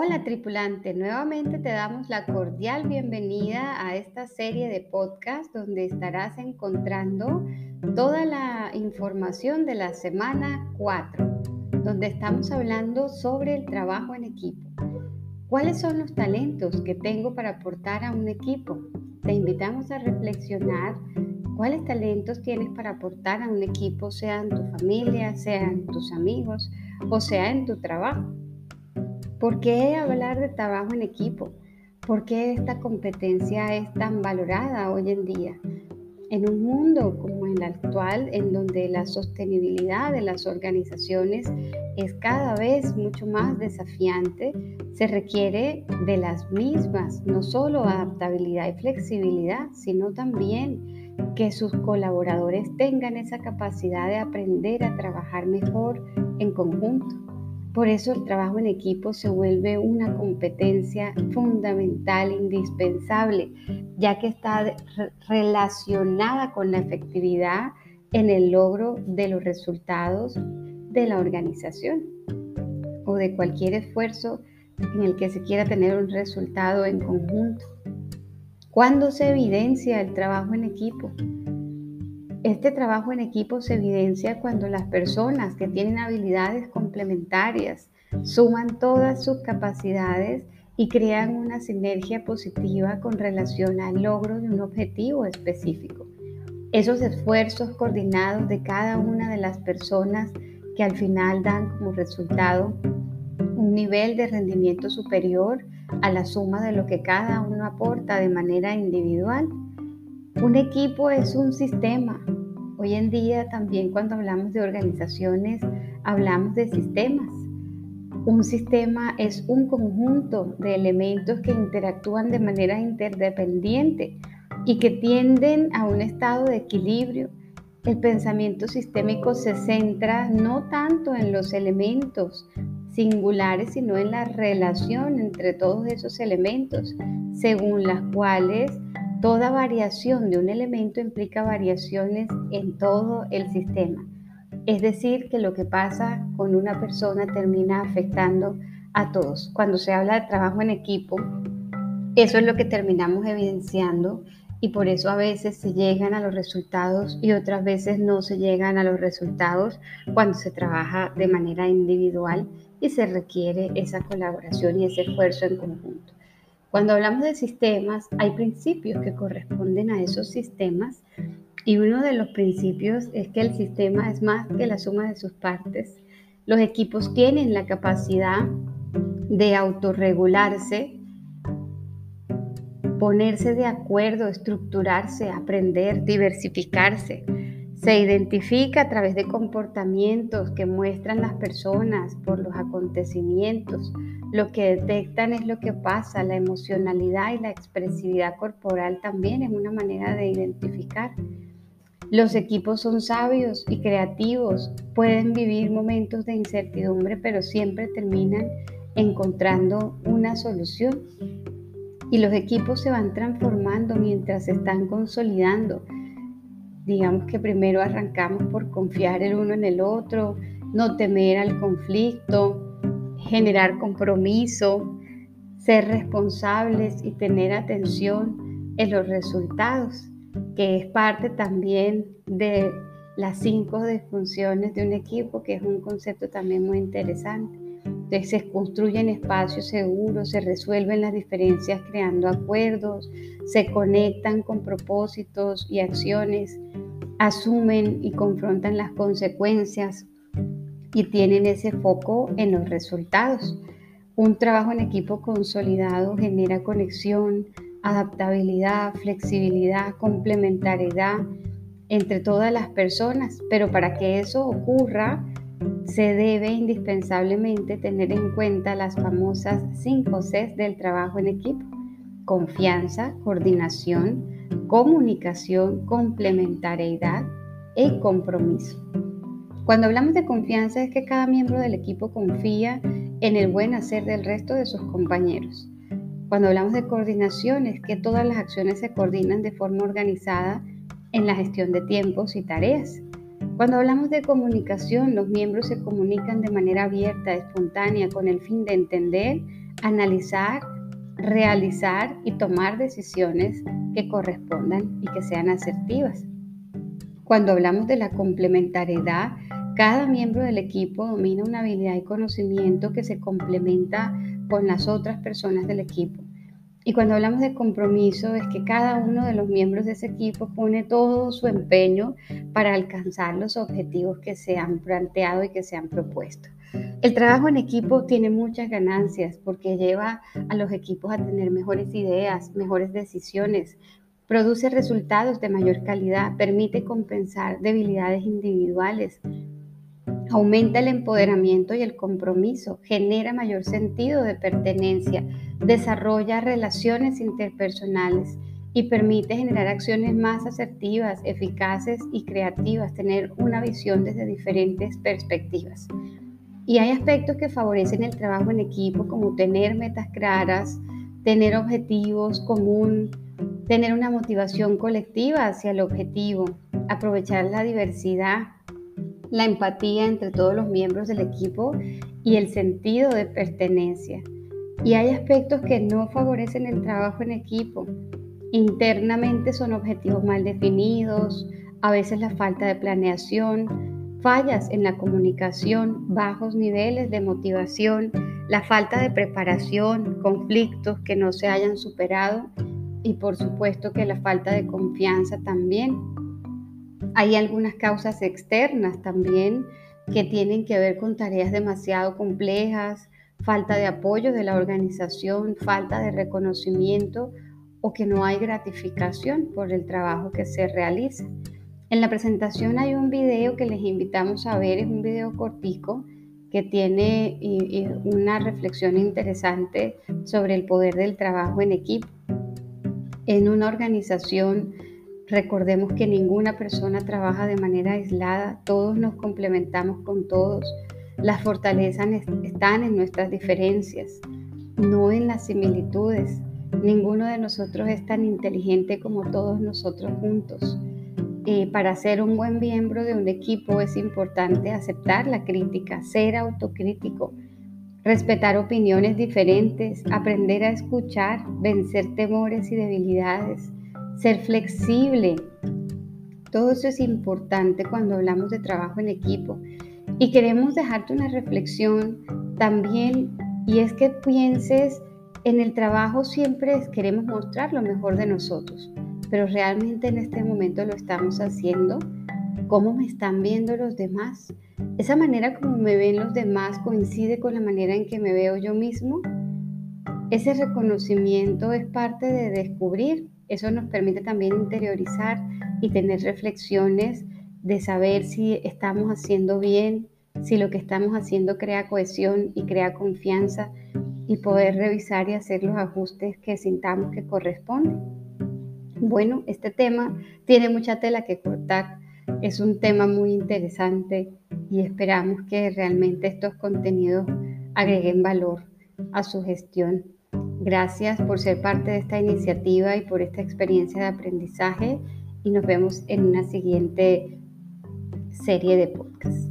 Hola tripulante, nuevamente te damos la cordial bienvenida a esta serie de podcast donde estarás encontrando toda la información de la semana 4, donde estamos hablando sobre el trabajo en equipo. ¿Cuáles son los talentos que tengo para aportar a un equipo? Te invitamos a reflexionar cuáles talentos tienes para aportar a un equipo, sea en tu familia, sea en tus amigos o sea en tu trabajo. ¿Por qué hablar de trabajo en equipo? ¿Por qué esta competencia es tan valorada hoy en día? En un mundo como el actual, en donde la sostenibilidad de las organizaciones es cada vez mucho más desafiante, se requiere de las mismas, no solo adaptabilidad y flexibilidad, sino también que sus colaboradores tengan esa capacidad de aprender a trabajar mejor en conjunto. Por eso el trabajo en equipo se vuelve una competencia fundamental, indispensable, ya que está relacionada con la efectividad en el logro de los resultados de la organización o de cualquier esfuerzo en el que se quiera tener un resultado en conjunto. ¿Cuándo se evidencia el trabajo en equipo? Este trabajo en equipo se evidencia cuando las personas que tienen habilidades complementarias suman todas sus capacidades y crean una sinergia positiva con relación al logro de un objetivo específico. Esos esfuerzos coordinados de cada una de las personas que al final dan como resultado un nivel de rendimiento superior a la suma de lo que cada uno aporta de manera individual un equipo es un sistema. Hoy en día también cuando hablamos de organizaciones hablamos de sistemas. Un sistema es un conjunto de elementos que interactúan de manera interdependiente y que tienden a un estado de equilibrio. El pensamiento sistémico se centra no tanto en los elementos singulares, sino en la relación entre todos esos elementos, según las cuales Toda variación de un elemento implica variaciones en todo el sistema. Es decir, que lo que pasa con una persona termina afectando a todos. Cuando se habla de trabajo en equipo, eso es lo que terminamos evidenciando y por eso a veces se llegan a los resultados y otras veces no se llegan a los resultados cuando se trabaja de manera individual y se requiere esa colaboración y ese esfuerzo en conjunto. Cuando hablamos de sistemas, hay principios que corresponden a esos sistemas y uno de los principios es que el sistema es más que la suma de sus partes. Los equipos tienen la capacidad de autorregularse, ponerse de acuerdo, estructurarse, aprender, diversificarse. Se identifica a través de comportamientos que muestran las personas por los acontecimientos, lo que detectan es lo que pasa, la emocionalidad y la expresividad corporal también es una manera de identificar. Los equipos son sabios y creativos, pueden vivir momentos de incertidumbre, pero siempre terminan encontrando una solución. Y los equipos se van transformando mientras se están consolidando. Digamos que primero arrancamos por confiar el uno en el otro, no temer al conflicto, generar compromiso, ser responsables y tener atención en los resultados, que es parte también de las cinco disfunciones de un equipo, que es un concepto también muy interesante. Entonces se construyen espacios seguros, se resuelven las diferencias creando acuerdos, se conectan con propósitos y acciones, asumen y confrontan las consecuencias y tienen ese foco en los resultados. Un trabajo en equipo consolidado genera conexión, adaptabilidad, flexibilidad, complementariedad entre todas las personas, pero para que eso ocurra se debe indispensablemente tener en cuenta las famosas 5 Cs del trabajo en equipo. Confianza, coordinación, comunicación, complementariedad y compromiso. Cuando hablamos de confianza es que cada miembro del equipo confía en el buen hacer del resto de sus compañeros. Cuando hablamos de coordinación es que todas las acciones se coordinan de forma organizada en la gestión de tiempos y tareas. Cuando hablamos de comunicación, los miembros se comunican de manera abierta, espontánea, con el fin de entender, analizar, realizar y tomar decisiones que correspondan y que sean asertivas. Cuando hablamos de la complementariedad, cada miembro del equipo domina una habilidad y conocimiento que se complementa con las otras personas del equipo. Y cuando hablamos de compromiso es que cada uno de los miembros de ese equipo pone todo su empeño para alcanzar los objetivos que se han planteado y que se han propuesto. El trabajo en equipo tiene muchas ganancias porque lleva a los equipos a tener mejores ideas, mejores decisiones, produce resultados de mayor calidad, permite compensar debilidades individuales, aumenta el empoderamiento y el compromiso, genera mayor sentido de pertenencia, desarrolla relaciones interpersonales y permite generar acciones más asertivas, eficaces y creativas, tener una visión desde diferentes perspectivas. Y hay aspectos que favorecen el trabajo en equipo, como tener metas claras, tener objetivos comunes, tener una motivación colectiva hacia el objetivo, aprovechar la diversidad, la empatía entre todos los miembros del equipo y el sentido de pertenencia. Y hay aspectos que no favorecen el trabajo en equipo. Internamente son objetivos mal definidos, a veces la falta de planeación, fallas en la comunicación, bajos niveles de motivación, la falta de preparación, conflictos que no se hayan superado y por supuesto que la falta de confianza también. Hay algunas causas externas también que tienen que ver con tareas demasiado complejas, falta de apoyo de la organización, falta de reconocimiento o que no hay gratificación por el trabajo que se realiza. En la presentación hay un video que les invitamos a ver, es un video cortico que tiene una reflexión interesante sobre el poder del trabajo en equipo. En una organización, recordemos que ninguna persona trabaja de manera aislada, todos nos complementamos con todos. Las fortalezas están en nuestras diferencias, no en las similitudes. Ninguno de nosotros es tan inteligente como todos nosotros juntos. para ser un buen miembro de un equipo es importante aceptar la crítica, ser autocrítico, respetar opiniones diferentes, aprender a escuchar, vencer temores y debilidades, ser flexible. Todo eso es importante cuando hablamos de trabajo en equipo. Y queremos dejarte una reflexión también, y es que pienses en el trabajo siempre queremos mostrar lo mejor de nosotros, pero realmente en este momento lo estamos haciendo. ¿Cómo me están viendo los demás? ¿Esa manera como me ven los demás coincide con la manera en que me veo yo mismo? Ese reconocimiento es parte de descubrir. Eso nos permite también interiorizar y tener reflexiones de saber si estamos haciendo bien, si lo que estamos haciendo crea cohesión y crea confianza y poder revisar y hacer los ajustes que sintamos que corresponden. Bueno, este tema tiene mucha tela que cortar, es un tema muy interesante y esperamos que realmente estos contenidos agreguen valor a su gestión. Gracias por ser parte de esta iniciativa y por esta experiencia de aprendizaje y nos vemos en una siguiente serie de podcasts.